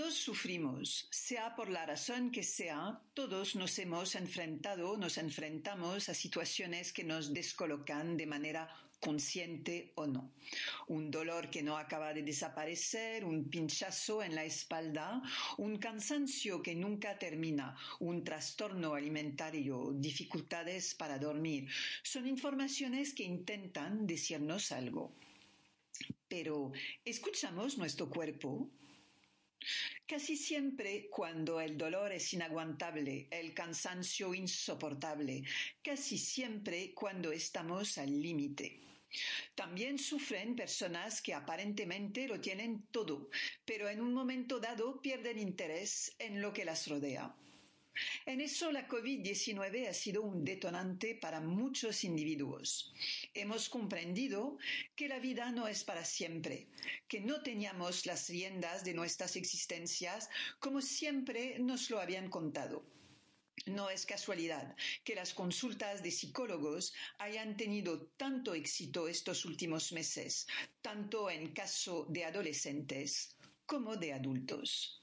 Todos sufrimos, sea por la razón que sea, todos nos hemos enfrentado, nos enfrentamos a situaciones que nos descolocan de manera consciente o no. Un dolor que no acaba de desaparecer, un pinchazo en la espalda, un cansancio que nunca termina, un trastorno alimentario, dificultades para dormir, son informaciones que intentan decirnos algo. Pero, ¿escuchamos nuestro cuerpo? Casi siempre cuando el dolor es inaguantable, el cansancio insoportable, casi siempre cuando estamos al límite. También sufren personas que aparentemente lo tienen todo, pero en un momento dado pierden interés en lo que las rodea. En eso la COVID-19 ha sido un detonante para muchos individuos. Hemos comprendido que la vida no es para siempre, que no teníamos las riendas de nuestras existencias como siempre nos lo habían contado. No es casualidad que las consultas de psicólogos hayan tenido tanto éxito estos últimos meses, tanto en caso de adolescentes como de adultos.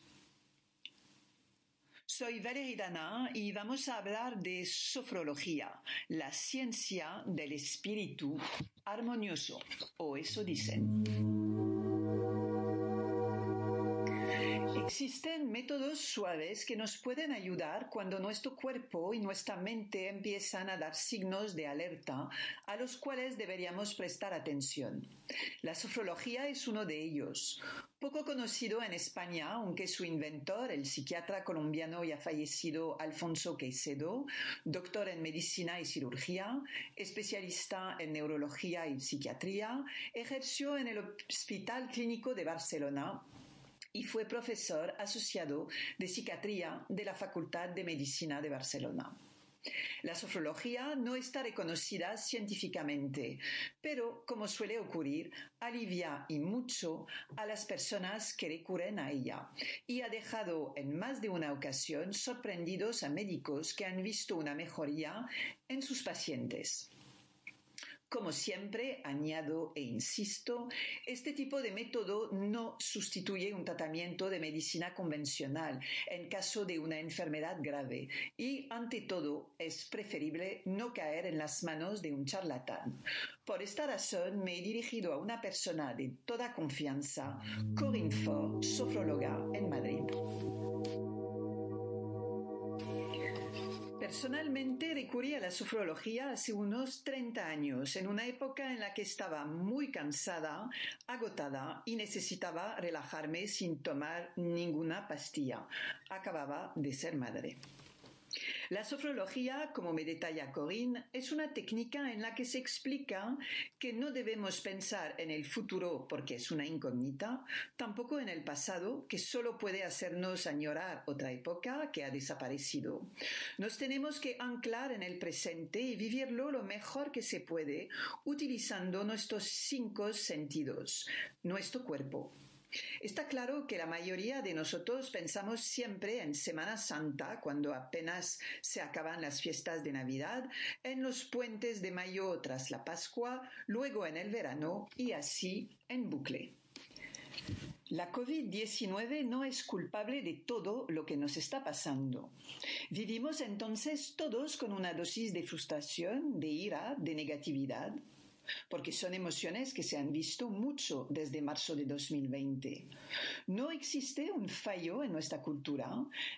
Soy Valerie Dana y vamos a hablar de sofrología, la ciencia del espíritu armonioso, o eso dicen. Existen métodos suaves que nos pueden ayudar cuando nuestro cuerpo y nuestra mente empiezan a dar signos de alerta a los cuales deberíamos prestar atención. La sofrología es uno de ellos. Poco conocido en España, aunque su inventor, el psiquiatra colombiano ya fallecido Alfonso Queicedo, doctor en medicina y cirugía, especialista en neurología y psiquiatría, ejerció en el Hospital Clínico de Barcelona y fue profesor asociado de psiquiatría de la Facultad de Medicina de Barcelona. La sofrología no está reconocida científicamente, pero, como suele ocurrir, alivia y mucho a las personas que recurren a ella y ha dejado en más de una ocasión sorprendidos a médicos que han visto una mejoría en sus pacientes. Como siempre, añado e insisto, este tipo de método no sustituye un tratamiento de medicina convencional en caso de una enfermedad grave y, ante todo, es preferible no caer en las manos de un charlatán. Por esta razón, me he dirigido a una persona de toda confianza, Corinne Ford, sofróloga en Madrid. Personalmente recurrí a la sofrología hace unos 30 años, en una época en la que estaba muy cansada, agotada y necesitaba relajarme sin tomar ninguna pastilla. Acababa de ser madre. La sofrología, como me detalla Corinne, es una técnica en la que se explica que no debemos pensar en el futuro porque es una incógnita, tampoco en el pasado, que solo puede hacernos añorar otra época que ha desaparecido. Nos tenemos que anclar en el presente y vivirlo lo mejor que se puede, utilizando nuestros cinco sentidos, nuestro cuerpo, Está claro que la mayoría de nosotros pensamos siempre en Semana Santa, cuando apenas se acaban las fiestas de Navidad, en los puentes de mayo tras la Pascua, luego en el verano y así en bucle. La COVID-19 no es culpable de todo lo que nos está pasando. Vivimos entonces todos con una dosis de frustración, de ira, de negatividad, porque son emociones que se han visto mucho desde marzo de 2020. No existe un fallo en nuestra cultura,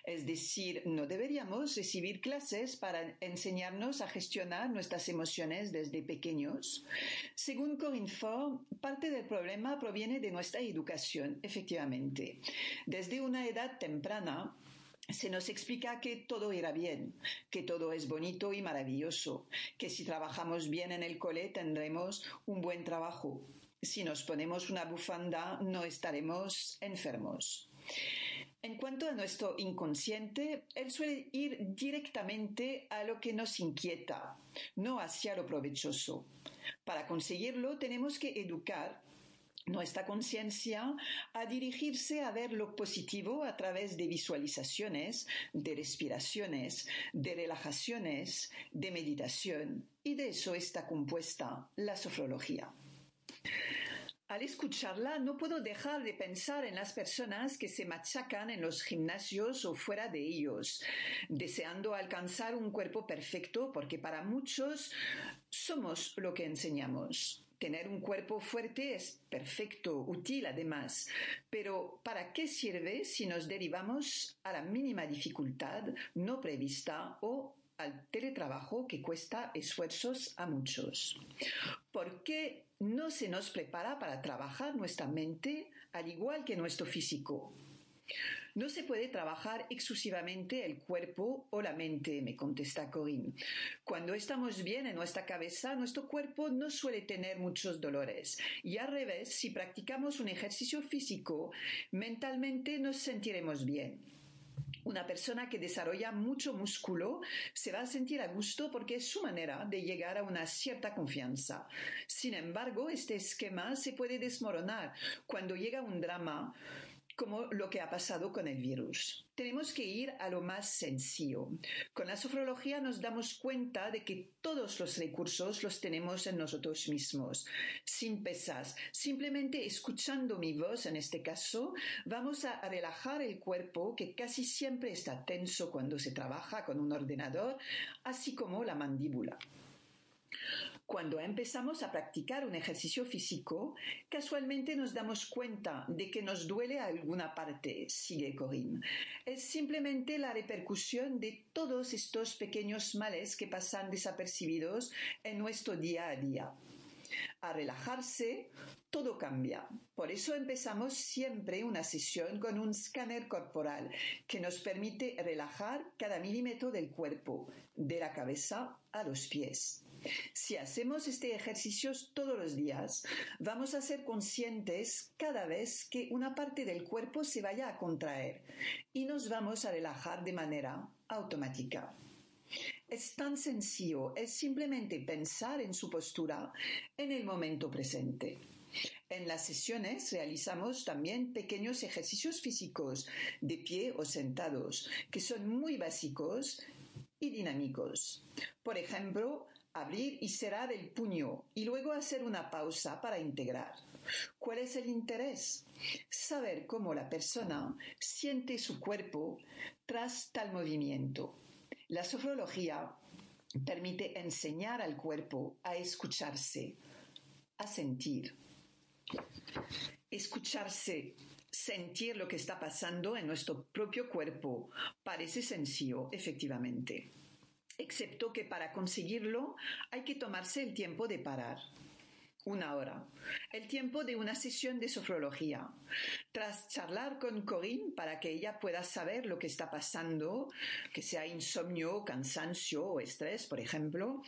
es decir, no deberíamos recibir clases para enseñarnos a gestionar nuestras emociones desde pequeños. Según Corinne Ford, parte del problema proviene de nuestra educación, efectivamente. Desde una edad temprana, se nos explica que todo irá bien, que todo es bonito y maravilloso, que si trabajamos bien en el cole tendremos un buen trabajo. Si nos ponemos una bufanda no estaremos enfermos. En cuanto a nuestro inconsciente, él suele ir directamente a lo que nos inquieta, no hacia lo provechoso. Para conseguirlo tenemos que educar nuestra conciencia a dirigirse a ver lo positivo a través de visualizaciones, de respiraciones, de relajaciones, de meditación, y de eso está compuesta la sofrología. Al escucharla no puedo dejar de pensar en las personas que se machacan en los gimnasios o fuera de ellos, deseando alcanzar un cuerpo perfecto porque para muchos somos lo que enseñamos. Tener un cuerpo fuerte es perfecto, útil además, pero ¿para qué sirve si nos derivamos a la mínima dificultad no prevista o al teletrabajo que cuesta esfuerzos a muchos? ¿Por qué no se nos prepara para trabajar nuestra mente al igual que nuestro físico? No se puede trabajar exclusivamente el cuerpo o la mente, me contesta Corinne. Cuando estamos bien en nuestra cabeza, nuestro cuerpo no suele tener muchos dolores. Y al revés, si practicamos un ejercicio físico, mentalmente nos sentiremos bien. Una persona que desarrolla mucho músculo se va a sentir a gusto porque es su manera de llegar a una cierta confianza. Sin embargo, este esquema se puede desmoronar cuando llega un drama como lo que ha pasado con el virus. Tenemos que ir a lo más sencillo. Con la sofrología nos damos cuenta de que todos los recursos los tenemos en nosotros mismos, sin pesas. Simplemente escuchando mi voz, en este caso, vamos a relajar el cuerpo que casi siempre está tenso cuando se trabaja con un ordenador, así como la mandíbula. Cuando empezamos a practicar un ejercicio físico, casualmente nos damos cuenta de que nos duele alguna parte, sigue Corinne. Es simplemente la repercusión de todos estos pequeños males que pasan desapercibidos en nuestro día a día. A relajarse, todo cambia. Por eso empezamos siempre una sesión con un escáner corporal que nos permite relajar cada milímetro del cuerpo, de la cabeza a los pies. Si hacemos este ejercicio todos los días, vamos a ser conscientes cada vez que una parte del cuerpo se vaya a contraer y nos vamos a relajar de manera automática. Es tan sencillo, es simplemente pensar en su postura en el momento presente. En las sesiones realizamos también pequeños ejercicios físicos de pie o sentados que son muy básicos y dinámicos. Por ejemplo, abrir y cerrar el puño y luego hacer una pausa para integrar. ¿Cuál es el interés? Saber cómo la persona siente su cuerpo tras tal movimiento. La sofrología permite enseñar al cuerpo a escucharse, a sentir. Escucharse, sentir lo que está pasando en nuestro propio cuerpo parece sencillo, efectivamente excepto que para conseguirlo hay que tomarse el tiempo de parar. Una hora. El tiempo de una sesión de sofrología. Tras charlar con Corinne para que ella pueda saber lo que está pasando, que sea insomnio, cansancio o estrés, por ejemplo,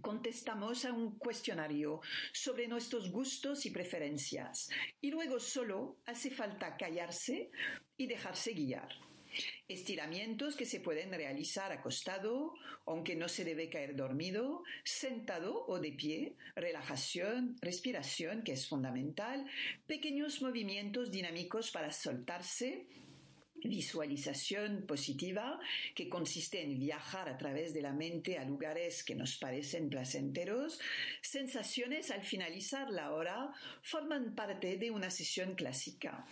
contestamos a un cuestionario sobre nuestros gustos y preferencias. Y luego solo hace falta callarse y dejarse guiar. Estiramientos que se pueden realizar acostado, aunque no se debe caer dormido, sentado o de pie, relajación, respiración, que es fundamental, pequeños movimientos dinámicos para soltarse, visualización positiva, que consiste en viajar a través de la mente a lugares que nos parecen placenteros, sensaciones al finalizar la hora forman parte de una sesión clásica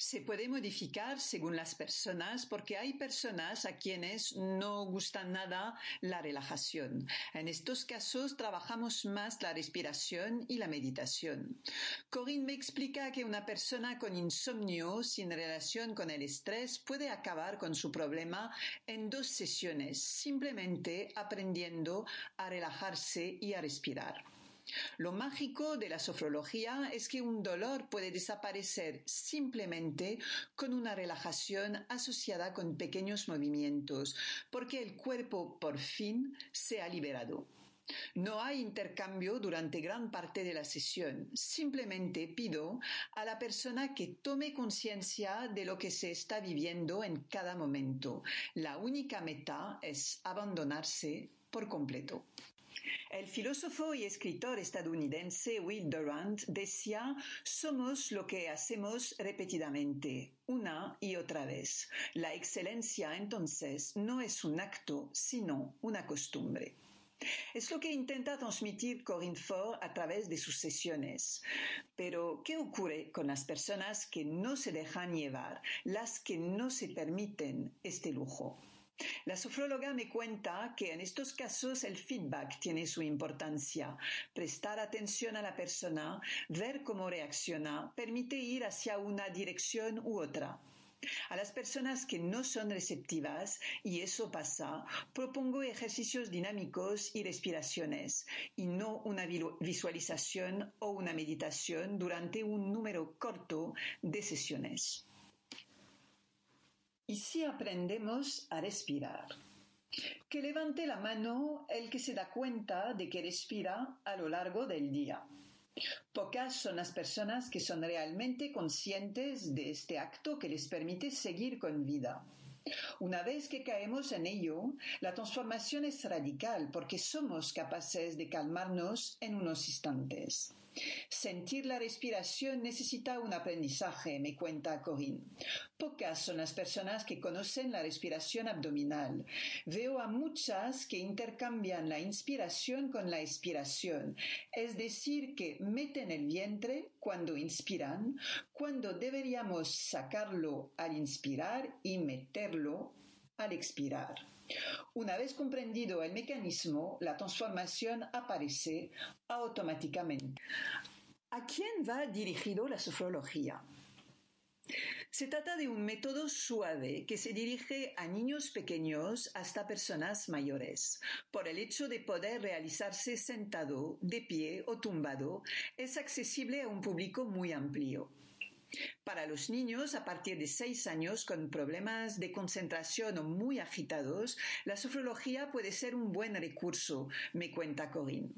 se puede modificar según las personas porque hay personas a quienes no gusta nada la relajación. En estos casos trabajamos más la respiración y la meditación. Corinne me explica que una persona con insomnio sin relación con el estrés puede acabar con su problema en dos sesiones, simplemente aprendiendo a relajarse y a respirar. Lo mágico de la sofrología es que un dolor puede desaparecer simplemente con una relajación asociada con pequeños movimientos, porque el cuerpo por fin se ha liberado. No hay intercambio durante gran parte de la sesión. Simplemente pido a la persona que tome conciencia de lo que se está viviendo en cada momento. La única meta es abandonarse por completo. El filósofo y escritor estadounidense Will Durant decía, somos lo que hacemos repetidamente, una y otra vez. La excelencia entonces no es un acto, sino una costumbre. Es lo que intenta transmitir Corinne Ford a través de sus sesiones. Pero, ¿qué ocurre con las personas que no se dejan llevar, las que no se permiten este lujo? La sofróloga me cuenta que en estos casos el feedback tiene su importancia. Prestar atención a la persona, ver cómo reacciona, permite ir hacia una dirección u otra. A las personas que no son receptivas, y eso pasa, propongo ejercicios dinámicos y respiraciones, y no una visualización o una meditación durante un número corto de sesiones. ¿Y si aprendemos a respirar? Que levante la mano el que se da cuenta de que respira a lo largo del día. Pocas son las personas que son realmente conscientes de este acto que les permite seguir con vida. Una vez que caemos en ello, la transformación es radical porque somos capaces de calmarnos en unos instantes. Sentir la respiración necesita un aprendizaje, me cuenta Corinne. Pocas son las personas que conocen la respiración abdominal. Veo a muchas que intercambian la inspiración con la expiración, es decir, que meten el vientre cuando inspiran, cuando deberíamos sacarlo al inspirar y meterlo al expirar. Una vez comprendido el mecanismo, la transformación aparece automáticamente. ¿A quién va dirigido la sofrología? Se trata de un método suave que se dirige a niños pequeños hasta personas mayores. Por el hecho de poder realizarse sentado, de pie o tumbado, es accesible a un público muy amplio. Para los niños a partir de seis años con problemas de concentración o muy agitados, la sofrología puede ser un buen recurso, me cuenta Corinne.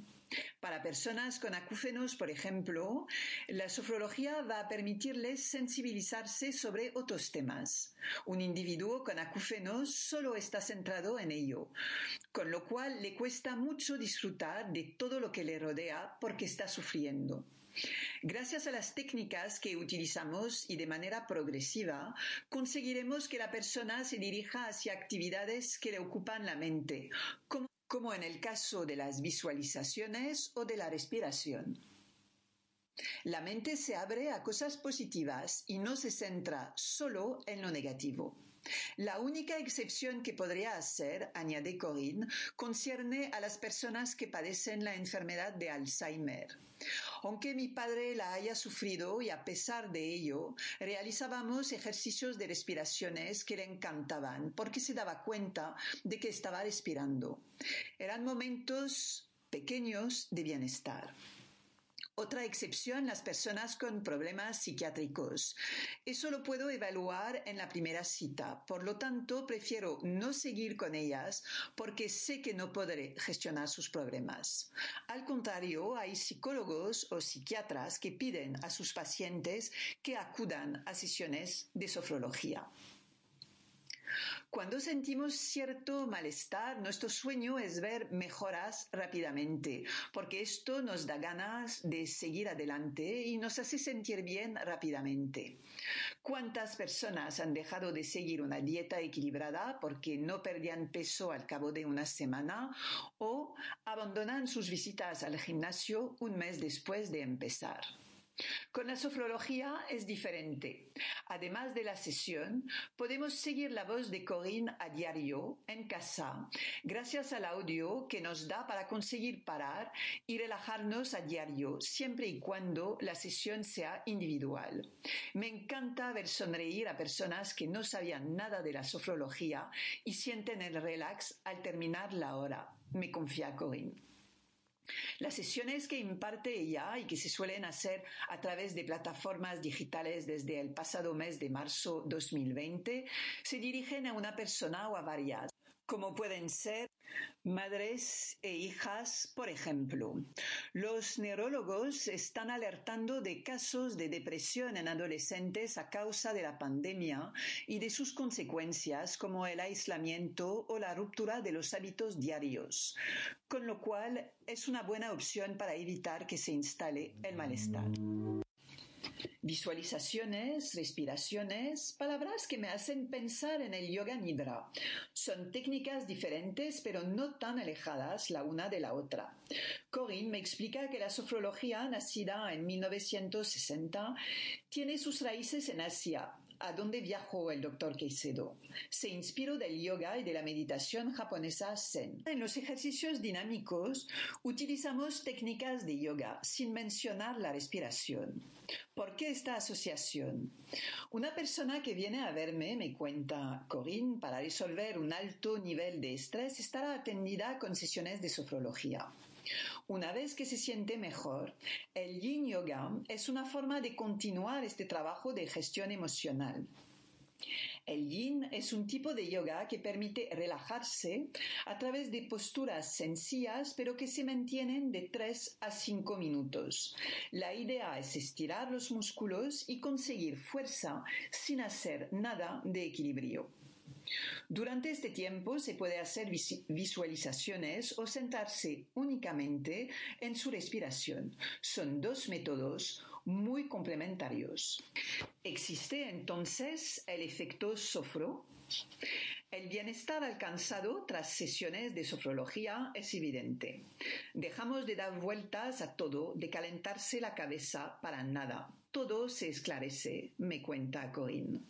Para personas con acúfenos, por ejemplo, la sofrología va a permitirles sensibilizarse sobre otros temas. Un individuo con acúfenos solo está centrado en ello, con lo cual le cuesta mucho disfrutar de todo lo que le rodea porque está sufriendo. Gracias a las técnicas que utilizamos y de manera progresiva, conseguiremos que la persona se dirija hacia actividades que le ocupan la mente, como, en el caso de las visualizaciones o de la respiración. La mente se abre a cosas positivas y no se centra solo en lo negativo. La única excepción que podría hacer, añade Corinne, concierne a las personas que padecen la enfermedad de Alzheimer. Aunque mi padre la haya sufrido y a pesar de ello, realizábamos ejercicios de respiraciones que le encantaban porque se daba cuenta de que estaba respirando. Eran momentos pequeños de bienestar. Otra excepción, las personas con problemas psiquiátricos. Eso lo puedo evaluar en la primera cita. Por lo tanto, prefiero no seguir con ellas porque sé que no podré gestionar sus problemas. Al contrario, hay psicólogos o psiquiatras que piden a sus pacientes que acudan a sesiones de sofrología. Cuando sentimos cierto malestar, nuestro sueño es ver mejoras rápidamente, porque esto nos da ganas de seguir adelante y nos hace sentir bien rápidamente. ¿Cuántas personas han dejado de seguir una dieta equilibrada porque no perdían peso al cabo de una semana o abandonan sus visitas al gimnasio un mes después de empezar? Con la sofrología es diferente. Además de la sesión, podemos seguir la voz de Corinne a diario, en casa, gracias al audio que nos da para conseguir parar y relajarnos a diario, siempre y cuando la sesión sea individual. Me encanta ver sonreír a personas que no sabían nada de la sofrología y sienten el relax al terminar la hora. Me confía Corinne. Las sesiones que imparte ella y que se suelen hacer a través de plataformas digitales desde el pasado mes de marzo 2020 se dirigen a una persona o a varias, como pueden ser Madres e hijas, por ejemplo. Los neurólogos están alertando de casos de depresión en adolescentes a causa de la pandemia y de sus consecuencias como el aislamiento o la ruptura de los hábitos diarios, con lo cual es una buena opción para evitar que se instale el malestar. Visualizaciones, respiraciones, palabras que me hacen pensar en el yoga nidra. Son técnicas diferentes pero no tan alejadas la una de la otra. Corinne me explica que la sofrología, nacida en 1960, tiene sus raíces en Asia, a dónde viajó el doctor Keisedo. Se inspiró del yoga y de la meditación japonesa Zen. En los ejercicios dinámicos utilizamos técnicas de yoga sin mencionar la respiración. ¿Por qué esta asociación? Una persona que viene a verme me cuenta, Corinne, para resolver un alto nivel de estrés estará atendida con sesiones de sofrología. Una vez que se siente mejor, el yin yoga es una forma de continuar este trabajo de gestión emocional. El yin es un tipo de yoga que permite relajarse a través de posturas sencillas pero que se mantienen de 3 a 5 minutos. La idea es estirar los músculos y conseguir fuerza sin hacer nada de equilibrio. Durante este tiempo se puede hacer visualizaciones o sentarse únicamente en su respiración. Son dos métodos muy complementarios. Existe entonces el efecto sofro. El bienestar alcanzado tras sesiones de sofrología es evidente. Dejamos de dar vueltas a todo, de calentarse la cabeza para nada. Todo se esclarece, me cuenta Corinne.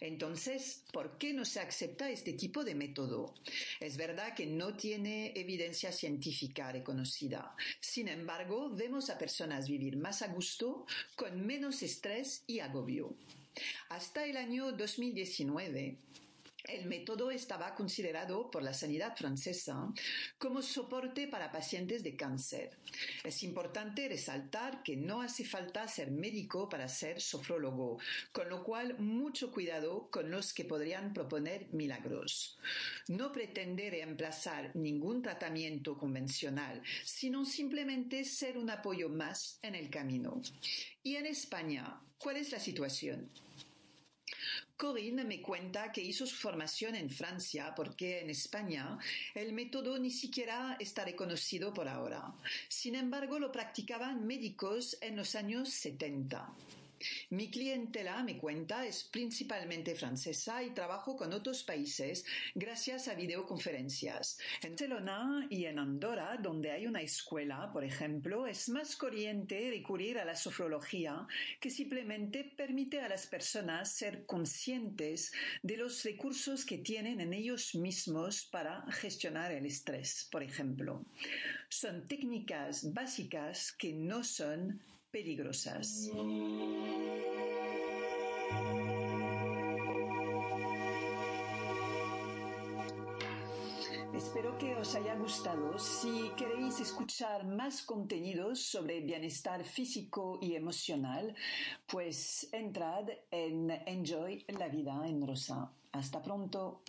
Entonces, ¿por qué no se acepta este tipo de método? Es verdad que no tiene evidencia científica reconocida. Sin embargo, vemos a personas vivir más a gusto, con menos estrés y agobio. Hasta el año 2019, el método estaba considerado por la sanidad francesa como soporte para pacientes de cáncer. Es importante resaltar que no hace falta ser médico para ser sofrólogo, con lo cual mucho cuidado con los que podrían proponer milagros. No pretende reemplazar ningún tratamiento convencional, sino simplemente ser un apoyo más en el camino. Y en España, ¿cuál es la situación? Corinne me cuenta que hizo su formación en Francia porque en España el método ni siquiera está reconocido por ahora. Sin embargo, lo practicaban médicos en los años 70. Mi clientela, me cuenta, es principalmente francesa y trabajo con otros países gracias a videoconferencias. En Barcelona y en Andorra, donde hay una escuela, por ejemplo, es más corriente recurrir a la sofrología que simplemente permite a las personas ser conscientes de los recursos que tienen en ellos mismos para gestionar el estrés, por ejemplo. Son técnicas básicas que no son peligrosas. Espero que os haya gustado. Si queréis escuchar más contenidos sobre bienestar físico y emocional, pues entrad en Enjoy la vida en rosa. Hasta pronto.